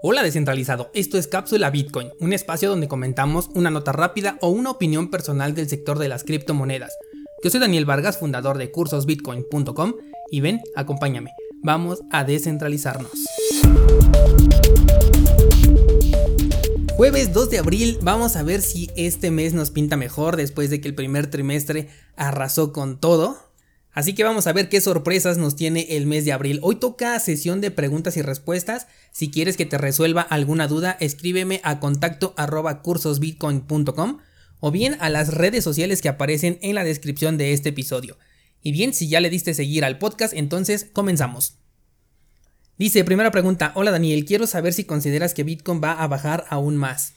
Hola descentralizado, esto es Cápsula Bitcoin, un espacio donde comentamos una nota rápida o una opinión personal del sector de las criptomonedas. Yo soy Daniel Vargas, fundador de cursosbitcoin.com y ven, acompáñame, vamos a descentralizarnos. Jueves 2 de abril, vamos a ver si este mes nos pinta mejor después de que el primer trimestre arrasó con todo. Así que vamos a ver qué sorpresas nos tiene el mes de abril. Hoy toca sesión de preguntas y respuestas. Si quieres que te resuelva alguna duda, escríbeme a contacto arroba cursosbitcoin.com o bien a las redes sociales que aparecen en la descripción de este episodio. Y bien, si ya le diste seguir al podcast, entonces comenzamos. Dice, primera pregunta, hola Daniel, quiero saber si consideras que Bitcoin va a bajar aún más.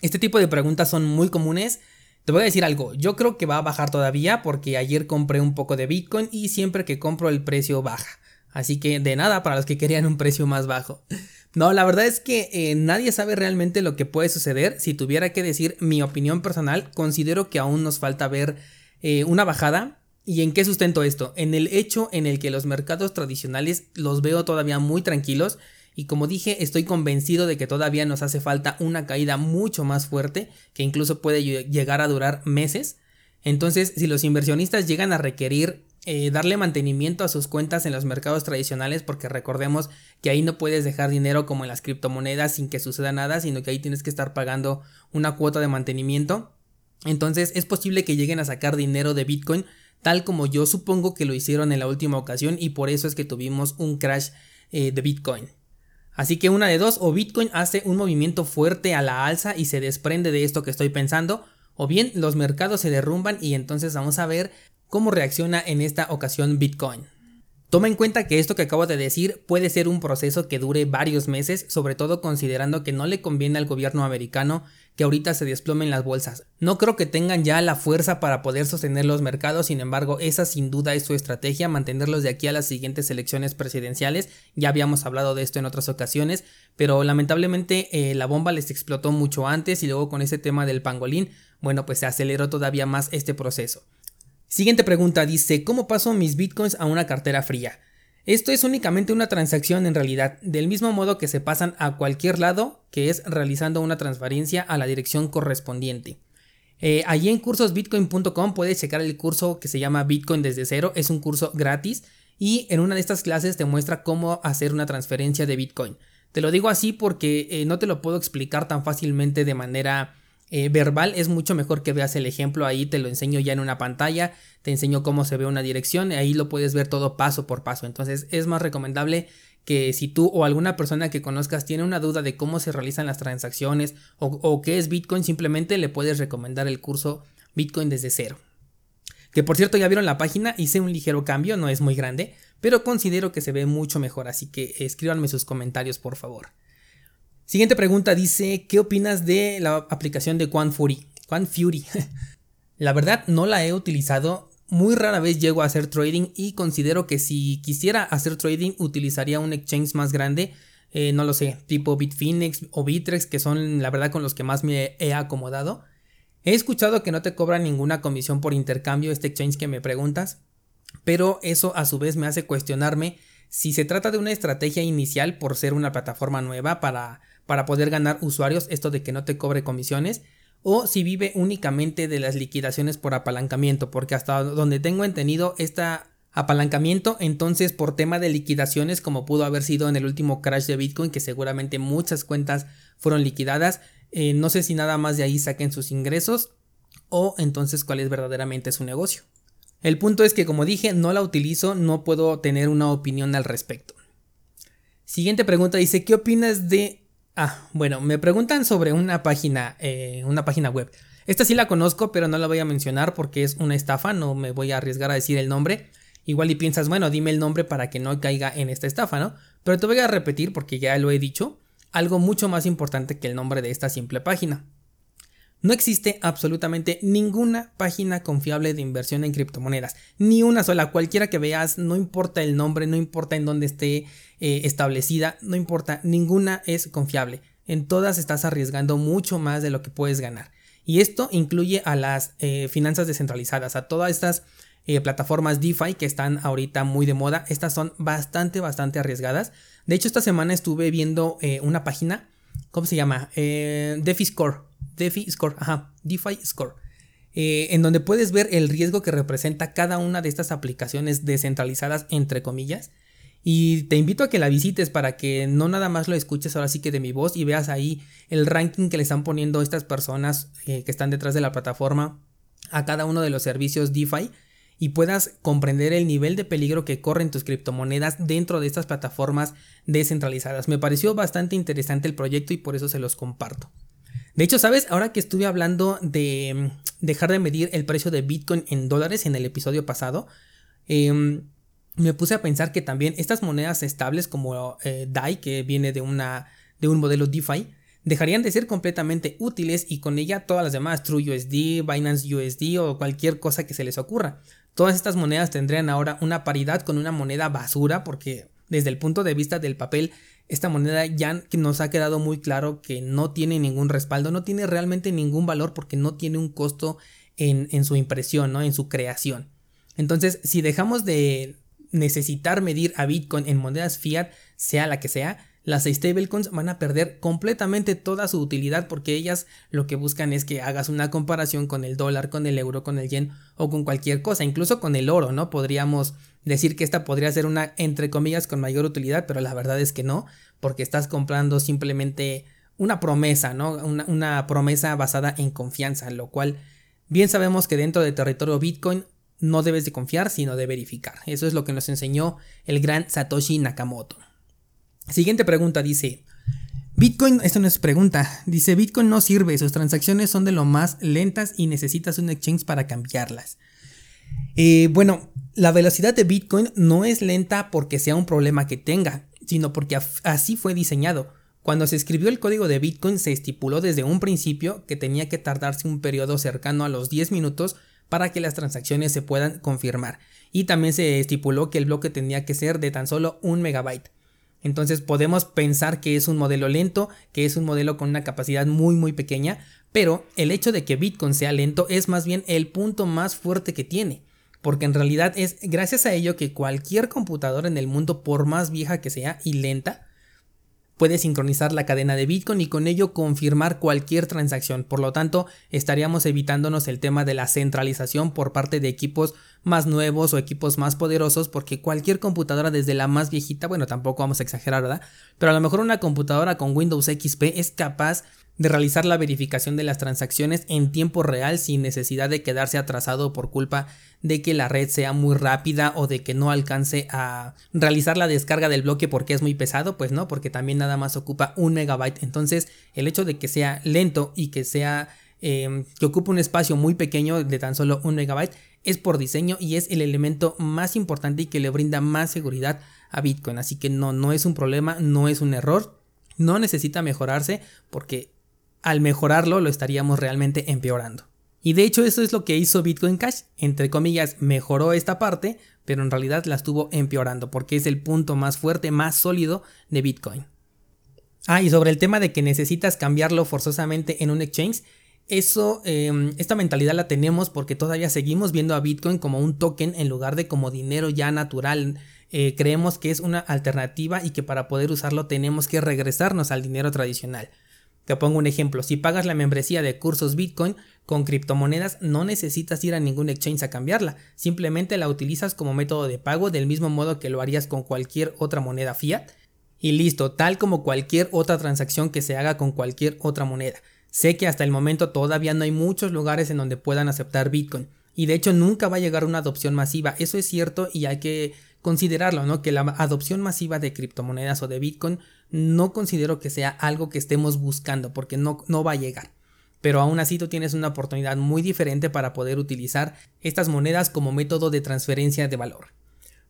Este tipo de preguntas son muy comunes te voy a decir algo, yo creo que va a bajar todavía porque ayer compré un poco de Bitcoin y siempre que compro el precio baja. Así que de nada para los que querían un precio más bajo. No, la verdad es que eh, nadie sabe realmente lo que puede suceder. Si tuviera que decir mi opinión personal, considero que aún nos falta ver eh, una bajada. ¿Y en qué sustento esto? En el hecho en el que los mercados tradicionales los veo todavía muy tranquilos y como dije, estoy convencido de que todavía nos hace falta una caída mucho más fuerte, que incluso puede llegar a durar meses. Entonces, si los inversionistas llegan a requerir eh, darle mantenimiento a sus cuentas en los mercados tradicionales, porque recordemos que ahí no puedes dejar dinero como en las criptomonedas sin que suceda nada, sino que ahí tienes que estar pagando una cuota de mantenimiento. Entonces es posible que lleguen a sacar dinero de Bitcoin, tal como yo supongo que lo hicieron en la última ocasión y por eso es que tuvimos un crash eh, de Bitcoin. Así que una de dos, o Bitcoin hace un movimiento fuerte a la alza y se desprende de esto que estoy pensando, o bien los mercados se derrumban y entonces vamos a ver cómo reacciona en esta ocasión Bitcoin. Toma en cuenta que esto que acabo de decir puede ser un proceso que dure varios meses, sobre todo considerando que no le conviene al gobierno americano que ahorita se desplomen las bolsas. No creo que tengan ya la fuerza para poder sostener los mercados, sin embargo, esa sin duda es su estrategia, mantenerlos de aquí a las siguientes elecciones presidenciales. Ya habíamos hablado de esto en otras ocasiones, pero lamentablemente eh, la bomba les explotó mucho antes y luego con ese tema del pangolín, bueno, pues se aceleró todavía más este proceso. Siguiente pregunta dice, ¿cómo paso mis bitcoins a una cartera fría? Esto es únicamente una transacción en realidad, del mismo modo que se pasan a cualquier lado, que es realizando una transferencia a la dirección correspondiente. Eh, allí en cursosbitcoin.com puedes checar el curso que se llama Bitcoin desde cero, es un curso gratis y en una de estas clases te muestra cómo hacer una transferencia de Bitcoin. Te lo digo así porque eh, no te lo puedo explicar tan fácilmente de manera eh, verbal es mucho mejor que veas el ejemplo ahí te lo enseño ya en una pantalla te enseño cómo se ve una dirección ahí lo puedes ver todo paso por paso. Entonces es más recomendable que si tú o alguna persona que conozcas tiene una duda de cómo se realizan las transacciones o, o qué es Bitcoin simplemente le puedes recomendar el curso Bitcoin desde cero. Que por cierto ya vieron la página hice un ligero cambio no es muy grande pero considero que se ve mucho mejor así que escríbanme sus comentarios por favor Siguiente pregunta dice, ¿qué opinas de la aplicación de? Quant Fury. la verdad no la he utilizado, muy rara vez llego a hacer trading y considero que si quisiera hacer trading utilizaría un exchange más grande, eh, no lo sé, tipo Bitfinex o Bitrex, que son la verdad con los que más me he acomodado. He escuchado que no te cobran ninguna comisión por intercambio este exchange que me preguntas, pero eso a su vez me hace cuestionarme si se trata de una estrategia inicial por ser una plataforma nueva para para poder ganar usuarios, esto de que no te cobre comisiones, o si vive únicamente de las liquidaciones por apalancamiento, porque hasta donde tengo entendido esta apalancamiento, entonces por tema de liquidaciones, como pudo haber sido en el último crash de Bitcoin, que seguramente muchas cuentas fueron liquidadas, eh, no sé si nada más de ahí saquen sus ingresos o entonces cuál es verdaderamente su negocio. El punto es que como dije, no la utilizo, no puedo tener una opinión al respecto. Siguiente pregunta dice, ¿qué opinas de Ah, bueno, me preguntan sobre una página, eh, una página web. Esta sí la conozco, pero no la voy a mencionar porque es una estafa, no me voy a arriesgar a decir el nombre. Igual y piensas, bueno, dime el nombre para que no caiga en esta estafa, ¿no? Pero te voy a repetir porque ya lo he dicho, algo mucho más importante que el nombre de esta simple página. No existe absolutamente ninguna página confiable de inversión en criptomonedas. Ni una sola. Cualquiera que veas, no importa el nombre, no importa en dónde esté eh, establecida, no importa. Ninguna es confiable. En todas estás arriesgando mucho más de lo que puedes ganar. Y esto incluye a las eh, finanzas descentralizadas, a todas estas eh, plataformas DeFi que están ahorita muy de moda. Estas son bastante, bastante arriesgadas. De hecho, esta semana estuve viendo una página, ¿cómo se llama? Eh, DeFi Score. Ajá, DeFi Score. Eh, en donde puedes ver el riesgo que representa cada una de estas aplicaciones descentralizadas, entre comillas. Y te invito a que la visites para que no nada más lo escuches ahora sí que de mi voz y veas ahí el ranking que le están poniendo estas personas que están detrás de la plataforma a cada uno de los servicios DeFi y puedas comprender el nivel de peligro que corren tus criptomonedas dentro de estas plataformas descentralizadas. Me pareció bastante interesante el proyecto y por eso se los comparto. De hecho, ¿sabes? Ahora que estuve hablando de mm, dejar de medir el precio de Bitcoin en dólares en el episodio pasado, em, me puse a pensar que también estas monedas estables como eh, DAI, que viene de, de un modelo DeFi, dejarían de ser completamente útiles y con ella todas las demás, TrueUSD, Binance USD o cualquier cosa que se les ocurra. Todas estas monedas tendrían ahora una paridad con una moneda basura porque desde el punto de vista del papel, esta moneda ya nos ha quedado muy claro que no tiene ningún respaldo, no tiene realmente ningún valor porque no tiene un costo en, en su impresión, ¿no? en su creación. Entonces, si dejamos de necesitar medir a Bitcoin en monedas fiat, sea la que sea, las stablecoins van a perder completamente toda su utilidad porque ellas lo que buscan es que hagas una comparación con el dólar, con el euro, con el yen o con cualquier cosa, incluso con el oro, ¿no? Podríamos decir que esta podría ser una, entre comillas, con mayor utilidad, pero la verdad es que no, porque estás comprando simplemente una promesa, ¿no? Una, promesa basada en confianza, lo cual bien sabemos que dentro del territorio Bitcoin no debes de confiar, sino de verificar. Eso es lo que nos enseñó el gran Satoshi Nakamoto. Siguiente pregunta dice, Bitcoin, esto no es pregunta, dice Bitcoin no sirve, sus transacciones son de lo más lentas y necesitas un exchange para cambiarlas. Eh, bueno, la velocidad de Bitcoin no es lenta porque sea un problema que tenga, sino porque así fue diseñado. Cuando se escribió el código de Bitcoin se estipuló desde un principio que tenía que tardarse un periodo cercano a los 10 minutos para que las transacciones se puedan confirmar. Y también se estipuló que el bloque tenía que ser de tan solo un megabyte. Entonces podemos pensar que es un modelo lento, que es un modelo con una capacidad muy muy pequeña, pero el hecho de que Bitcoin sea lento es más bien el punto más fuerte que tiene, porque en realidad es gracias a ello que cualquier computadora en el mundo, por más vieja que sea y lenta, puede sincronizar la cadena de Bitcoin y con ello confirmar cualquier transacción. Por lo tanto, estaríamos evitándonos el tema de la centralización por parte de equipos más nuevos o equipos más poderosos porque cualquier computadora desde la más viejita, bueno, tampoco vamos a exagerar, ¿verdad? Pero a lo mejor una computadora con Windows XP es capaz de realizar la verificación de las transacciones en tiempo real sin necesidad de quedarse atrasado por culpa de que la red sea muy rápida o de que no alcance a realizar la descarga del bloque porque es muy pesado, pues no, porque también nada más ocupa un megabyte. Entonces, el hecho de que sea lento y que sea em, que ocupe un espacio muy pequeño de tan solo un megabyte es por diseño y es el elemento más importante y que le brinda más seguridad a Bitcoin. Así que no, no es un problema, no es un error, no necesita mejorarse porque al mejorarlo lo estaríamos realmente empeorando. Y de hecho eso es lo que hizo Bitcoin Cash, entre comillas, mejoró esta parte, pero en realidad la estuvo empeorando porque es el punto más fuerte, más sólido de Bitcoin. Ah, y sobre el tema de que necesitas cambiarlo forzosamente en un exchange, eso, em, esta mentalidad la tenemos porque todavía seguimos viendo a Bitcoin como un token en lugar de como dinero ya natural. Eh, creemos que es una alternativa y que para poder usarlo tenemos que regresarnos al dinero tradicional. Te pongo un ejemplo, si pagas la membresía de cursos Bitcoin con criptomonedas no necesitas ir a ningún exchange a cambiarla, simplemente la utilizas como método de pago del mismo modo que lo harías con cualquier otra moneda fiat. Y listo, tal como cualquier otra transacción que se haga con cualquier otra moneda. Sé que hasta el momento todavía no hay muchos lugares en donde puedan aceptar Bitcoin. Y de hecho nunca va a llegar una adopción masiva, eso es cierto y hay que considerarlo, ¿no? Que la adopción masiva de criptomonedas o de Bitcoin no considero que sea algo que estemos buscando porque no, no va a llegar. Pero aún así tú tienes una oportunidad muy diferente para poder utilizar estas monedas como método de transferencia de valor.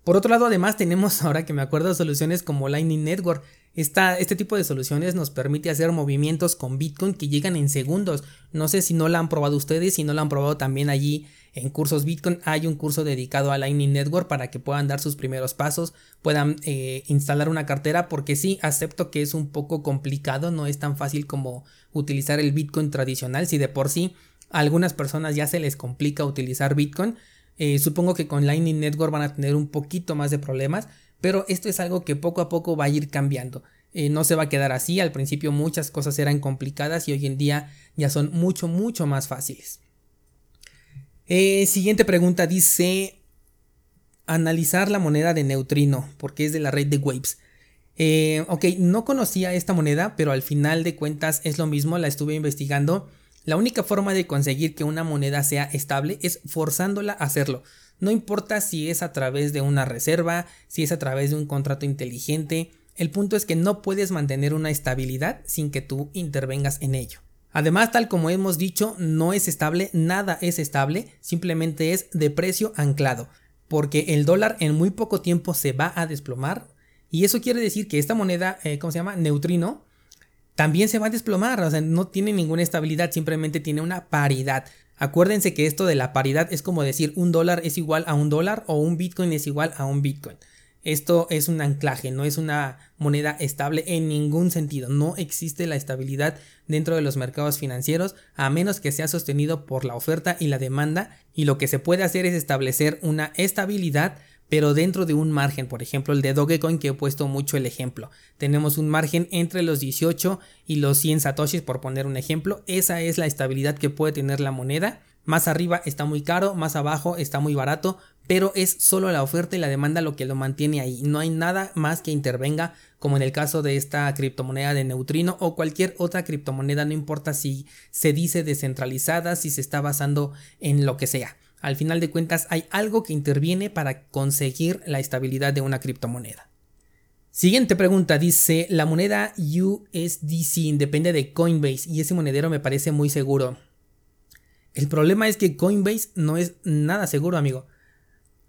Por otro lado, además tenemos ahora que me acuerdo soluciones como Lightning Network. este tipo de soluciones nos permite hacer movimientos con Bitcoin que llegan en segundos. No sé si no la han probado ustedes, si no la han probado también allí en cursos Bitcoin hay un curso dedicado a Lightning Network para que puedan dar sus primeros pasos, puedan eh, instalar una cartera, porque sí, acepto que es un poco complicado, no es tan fácil como utilizar el Bitcoin tradicional, si de por sí a algunas personas ya se les complica utilizar Bitcoin, eh, supongo que con Lightning Network van a tener un poquito más de problemas, pero esto es algo que poco a poco va a ir cambiando. Eh, no se va a quedar así, al principio muchas cosas eran complicadas y hoy en día ya son mucho, mucho más fáciles. Eh, siguiente pregunta dice analizar la moneda de neutrino, porque es de la red de Waves. Eh, ok, no conocía esta moneda, pero al final de cuentas es lo mismo, la estuve investigando. La única forma de conseguir que una moneda sea estable es forzándola a hacerlo. No importa si es a través de una reserva, si es a través de un contrato inteligente, el punto es que no puedes mantener una estabilidad sin que tú intervengas en ello. Además, tal como hemos dicho, no es estable, nada es estable, simplemente es de precio anclado, porque el dólar en muy poco tiempo se va a desplomar y eso quiere decir que esta moneda, eh, ¿cómo se llama? Neutrino, también se va a desplomar, o sea, no tiene ninguna estabilidad, simplemente tiene una paridad. Acuérdense que esto de la paridad es como decir un dólar es igual a un dólar o un bitcoin es igual a un bitcoin. Esto es un anclaje, no es una moneda estable en ningún sentido. No existe la estabilidad dentro de los mercados financieros a menos que sea sostenido por la oferta y la demanda y lo que se puede hacer es establecer una estabilidad pero dentro de un margen, por ejemplo el de Dogecoin que he puesto mucho el ejemplo. Tenemos un margen entre los 18 y los 100 satoshis por poner un ejemplo. Esa es la estabilidad que puede tener la moneda. Más arriba está muy caro, más abajo está muy barato, pero es solo la oferta y la demanda lo que lo mantiene ahí. No hay nada más que intervenga, como en el caso de esta criptomoneda de neutrino o cualquier otra criptomoneda, no importa si se dice descentralizada, si se está basando en lo que sea. Al final de cuentas hay algo que interviene para conseguir la estabilidad de una criptomoneda. Siguiente pregunta dice, la moneda USDC depende de Coinbase y ese monedero me parece muy seguro. El problema es que Coinbase no es nada seguro, amigo.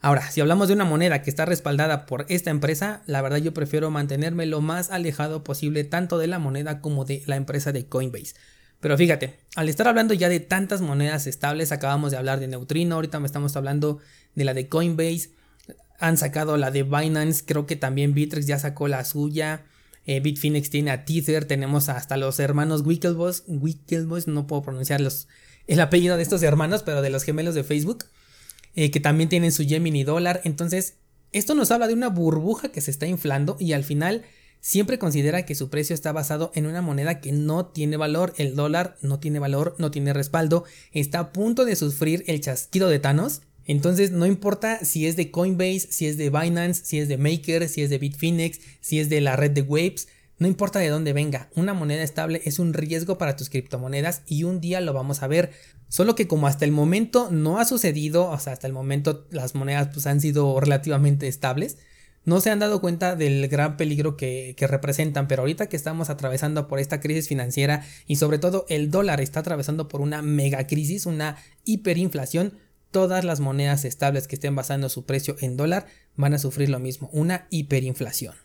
Ahora, si hablamos de una moneda que está respaldada por esta empresa, la verdad yo prefiero mantenerme lo más alejado posible tanto de la moneda como de la empresa de Coinbase. Pero fíjate, al estar hablando ya de tantas monedas estables, acabamos de hablar de Neutrino, ahorita me estamos hablando de la de Coinbase, han sacado la de Binance, creo que también Bittrex ya sacó la suya, eh, Bitfinex tiene a Tether, tenemos hasta los hermanos Winklevoss, Winklevoss, no puedo pronunciar el apellido de estos hermanos, pero de los gemelos de Facebook, eh, que también tienen su Gemini dólar, entonces esto nos habla de una burbuja que se está inflando y al final siempre considera que su precio está basado en una moneda que no tiene valor, el dólar no tiene valor, no tiene respaldo, está a punto de sufrir el chasquido de Thanos. Entonces no importa si es de Coinbase, si es de Binance, si es de Maker, si es de Bitfinex, si es de la red de Waves, no importa de dónde venga, una moneda estable es un riesgo para tus criptomonedas y un día lo vamos a ver. Solo que como hasta el momento no ha sucedido, o sea, hasta el momento las monedas pues han sido relativamente estables, no se han dado cuenta del gran peligro que, representan, pero ahorita que estamos atravesando por esta crisis financiera y sobre todo el dólar está atravesando por una mega crisis, una hiperinflación, todas las monedas estables que estén basando su precio en dólar van a sufrir lo mismo, una hiperinflación.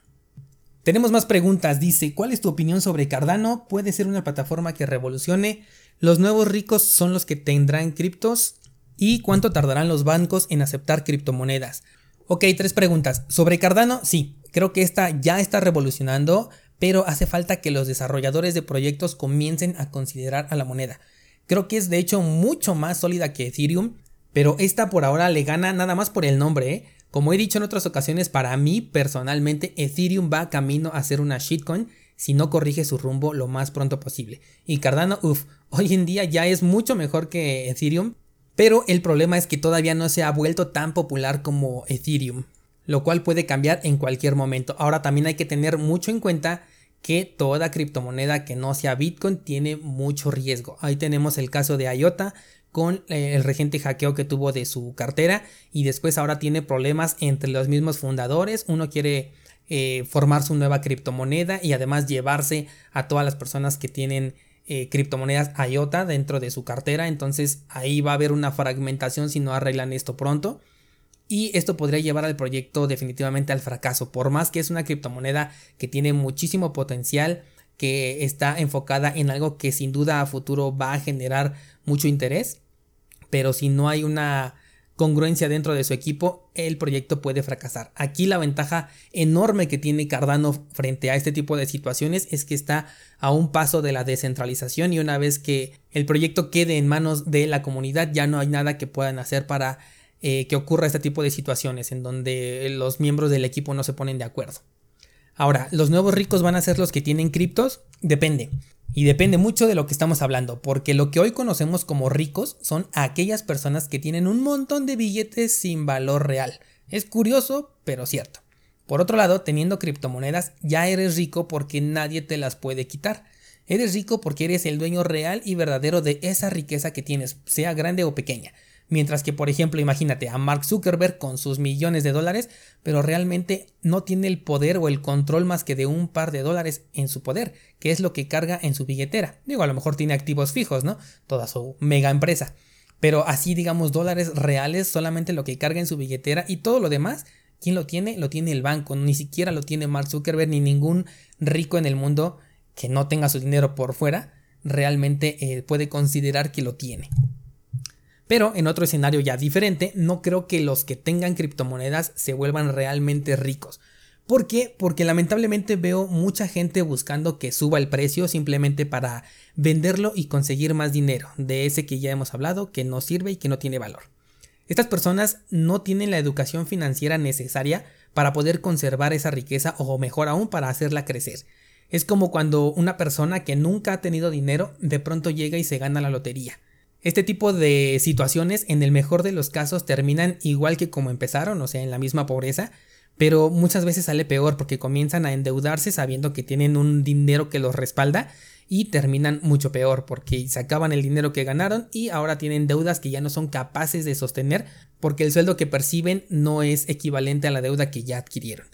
Tenemos más preguntas, dice, ¿cuál es tu opinión sobre Cardano? ¿Puede ser una plataforma que revolucione? ¿Los nuevos ricos son los que tendrán criptos? ¿Y cuánto tardarán los bancos en aceptar criptomonedas? Ok, tres preguntas. Sobre Cardano, sí, creo que esta ya está revolucionando, pero hace falta que los desarrolladores de proyectos comiencen a considerar a la moneda. Creo que es de hecho mucho más sólida que Ethereum, pero esta por ahora le gana nada más por el nombre. ¿eh? Como he dicho en otras ocasiones, para mí personalmente Ethereum va camino a ser una shitcoin si no corrige su rumbo lo más pronto posible. Y Cardano, uff, hoy en día ya es mucho mejor que Ethereum, pero el problema es que todavía no se ha vuelto tan popular como Ethereum, lo cual puede cambiar en cualquier momento. Ahora también hay que tener mucho en cuenta que toda criptomoneda que no sea Bitcoin tiene mucho riesgo. Ahí tenemos el caso de IOTA con eh, el regente hackeo que tuvo de su cartera y después ahora tiene problemas entre los mismos fundadores. Uno quiere eh, formar su nueva criptomoneda y además llevarse a todas las personas que tienen eh, criptomonedas IOTA dentro de su cartera. Entonces ahí va a haber una fragmentación si no arreglan esto pronto. Y esto podría llevar al proyecto definitivamente al fracaso. Por más que es una criptomoneda que tiene muchísimo potencial, que está enfocada en algo que sin duda a futuro va a generar mucho interés. Pero si no hay una congruencia dentro de su equipo, el proyecto puede fracasar. Aquí la ventaja enorme que tiene Cardano frente a este tipo de situaciones es que está a un paso de la descentralización y una vez que el proyecto quede en manos de la comunidad ya no hay nada que puedan hacer para eh, que ocurra este tipo de situaciones en donde los miembros del equipo no se ponen de acuerdo. Ahora, ¿los nuevos ricos van a ser los que tienen criptos? Depende. Y depende mucho de lo que estamos hablando, porque lo que hoy conocemos como ricos son aquellas personas que tienen un montón de billetes sin valor real. Es curioso, pero cierto. Por otro lado, teniendo criptomonedas ya eres rico porque nadie te las puede quitar. Eres rico porque eres el dueño real y verdadero de esa riqueza que tienes, sea grande o pequeña. Mientras que, por ejemplo, imagínate a Mark Zuckerberg con sus millones de dólares, pero realmente no tiene el poder o el control más que de un par de dólares en su poder, que es lo que carga en su billetera. Digo, a lo mejor tiene activos fijos, ¿no? Toda su mega empresa. Pero así, digamos, dólares reales, solamente lo que carga en su billetera y todo lo demás, ¿quién lo tiene? Lo tiene el banco, ni siquiera lo tiene Mark Zuckerberg ni ningún rico en el mundo que no tenga su dinero por fuera, realmente eh, puede considerar que lo tiene. Pero en otro escenario ya diferente, no creo que los que tengan criptomonedas se vuelvan realmente ricos. ¿Por qué? Porque lamentablemente veo mucha gente buscando que suba el precio simplemente para venderlo y conseguir más dinero, de ese que ya hemos hablado, que no sirve y que no tiene valor. Estas personas no tienen la educación financiera necesaria para poder conservar esa riqueza o mejor aún para hacerla crecer. Es como cuando una persona que nunca ha tenido dinero de pronto llega y se gana la lotería. Este tipo de situaciones en el mejor de los casos terminan igual que como empezaron, o sea, en la misma pobreza, pero muchas veces sale peor porque comienzan a endeudarse sabiendo que tienen un dinero que los respalda y terminan mucho peor porque se acaban el dinero que ganaron y ahora tienen deudas que ya no son capaces de sostener porque el sueldo que perciben no es equivalente a la deuda que ya adquirieron.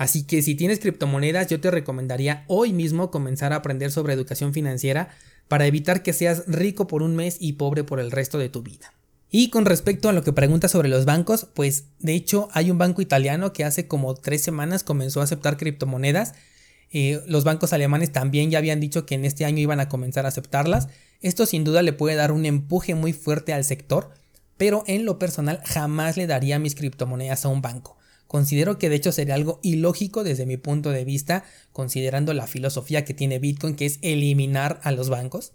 Así que si tienes criptomonedas yo te recomendaría hoy mismo comenzar a aprender sobre educación financiera para evitar que seas rico por un mes y pobre por el resto de tu vida. Y con respecto a lo que preguntas sobre los bancos, pues de hecho hay un banco italiano que hace como tres semanas comenzó a aceptar criptomonedas. Eh, los bancos alemanes también ya habían dicho que en este año iban a comenzar a aceptarlas. Esto sin duda le puede dar un empuje muy fuerte al sector, pero en lo personal jamás le daría mis criptomonedas a un banco. Considero que de hecho sería algo ilógico desde mi punto de vista, considerando la filosofía que tiene Bitcoin, que es eliminar a los bancos.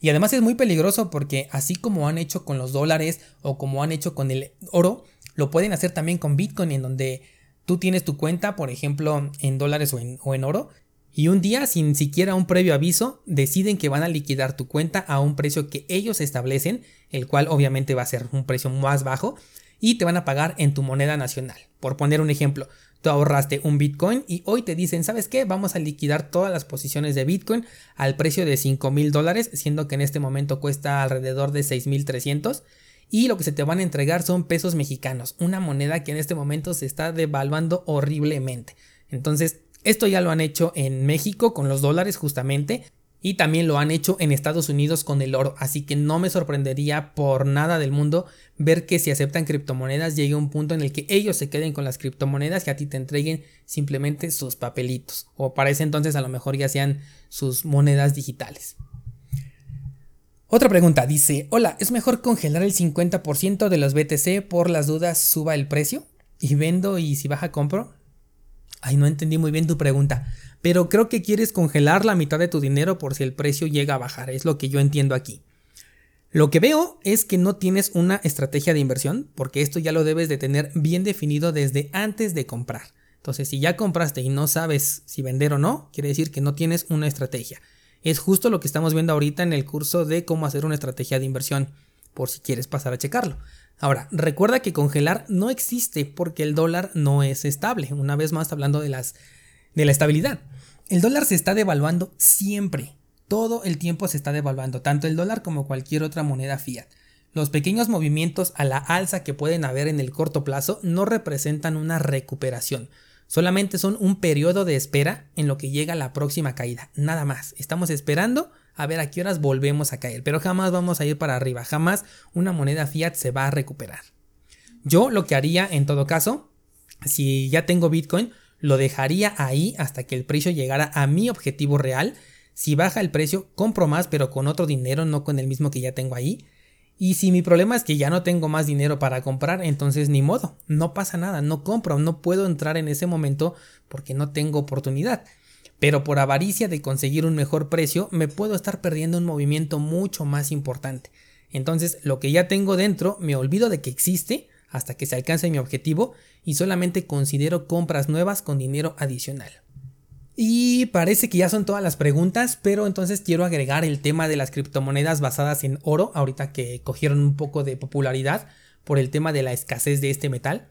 Y además es muy peligroso porque así como han hecho con los dólares o como han hecho con el oro, lo pueden hacer también con Bitcoin, en donde tú tienes tu cuenta, por ejemplo, en dólares o en, o en oro, y un día, sin siquiera un previo aviso, deciden que van a liquidar tu cuenta a un precio que ellos establecen, el cual obviamente va a ser un precio más bajo, y te van a pagar en tu moneda nacional. Por poner un ejemplo, tú ahorraste un Bitcoin y hoy te dicen, ¿sabes qué? Vamos a liquidar todas las posiciones de Bitcoin al precio de 5 mil dólares, siendo que en este momento cuesta alrededor de 6 mil 300 y lo que se te van a entregar son pesos mexicanos, una moneda que en este momento se está devaluando horriblemente. Entonces, esto ya lo han hecho en México con los dólares justamente y también lo han hecho en Estados Unidos con el oro, así que no me sorprendería por nada del mundo ver que si aceptan criptomonedas llegue un punto en el que ellos se queden con las criptomonedas y a ti te entreguen simplemente sus papelitos, o para ese entonces a lo mejor ya sean sus monedas digitales. Otra pregunta dice, hola, ¿es mejor congelar el 50% de los BTC por las dudas suba el precio? ¿Y vendo y si baja compro? Ay, no entendí muy bien tu pregunta pero creo que quieres congelar la mitad de tu dinero por si el precio llega a bajar, es lo que yo entiendo aquí. Lo que veo es que no tienes una estrategia de inversión, porque esto ya lo debes de tener bien definido desde antes de comprar. Entonces, si ya compraste y no sabes si vender o no, quiere decir que no tienes una estrategia. Es justo lo que estamos viendo ahorita en el curso de cómo hacer una estrategia de inversión, por si quieres pasar a checarlo. Ahora, recuerda que congelar no existe porque el dólar no es estable. Una vez más hablando de las de la estabilidad. El dólar se está devaluando siempre. Todo el tiempo se está devaluando, tanto el dólar como cualquier otra moneda fiat. Los pequeños movimientos a la alza que pueden haber en el corto plazo no representan una recuperación, solamente son un periodo de espera en lo que llega la próxima caída, nada más. Estamos esperando a ver a qué horas volvemos a caer, pero jamás vamos a ir para arriba, jamás una moneda fiat se va a recuperar. Yo lo que haría en todo caso, si ya tengo Bitcoin, lo dejaría ahí hasta que el precio llegara a mi objetivo real. Si baja el precio, compro más, pero con otro dinero, no con el mismo que ya tengo ahí. Y si mi problema es que ya no tengo más dinero para comprar, entonces ni modo, no pasa nada, no compro, no puedo entrar en ese momento porque no tengo oportunidad. Pero por avaricia de conseguir un mejor precio, me puedo estar perdiendo un movimiento mucho más importante. Entonces, lo que ya tengo dentro, me olvido de que existe hasta que se alcance mi objetivo y solamente considero compras nuevas con dinero adicional. Y parece que ya son todas las preguntas, pero entonces quiero agregar el tema de las criptomonedas basadas en oro, ahorita que cogieron un poco de popularidad por el tema de la escasez de este metal.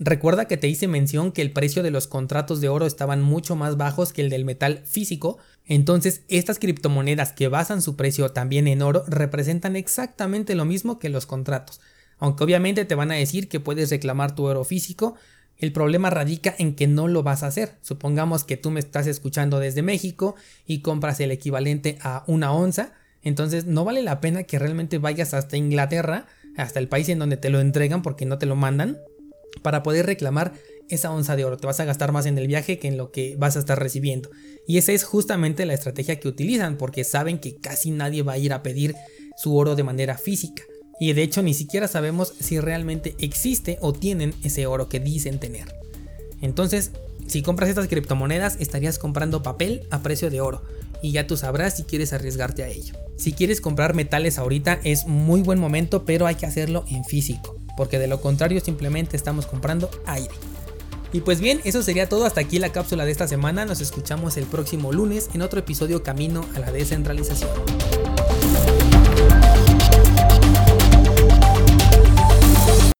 Recuerda que te hice mención que el precio de los contratos de oro estaban mucho más bajos que el del metal físico, entonces estas criptomonedas que basan su precio también en oro representan exactamente lo mismo que los contratos. Aunque obviamente te van a decir que puedes reclamar tu oro físico, el problema radica en que no lo vas a hacer. Supongamos que tú me estás escuchando desde México y compras el equivalente a una onza. Entonces no vale la pena que realmente vayas hasta Inglaterra, hasta el país en donde te lo entregan porque no te lo mandan, para poder reclamar esa onza de oro. Te vas a gastar más en el viaje que en lo que vas a estar recibiendo. Y esa es justamente la estrategia que utilizan porque saben que casi nadie va a ir a pedir su oro de manera física y de hecho ni siquiera sabemos si realmente existe o tienen ese oro que dicen tener. Entonces, si compras estas criptomonedas estarías comprando papel a precio de oro y ya tú sabrás si quieres arriesgarte a ello. Si quieres comprar metales ahorita es muy buen momento, pero hay que hacerlo en físico, porque de lo contrario simplemente estamos comprando aire. Y pues bien, eso sería todo hasta aquí la cápsula de esta semana. Nos escuchamos el próximo lunes en otro episodio Camino a la Descentralización.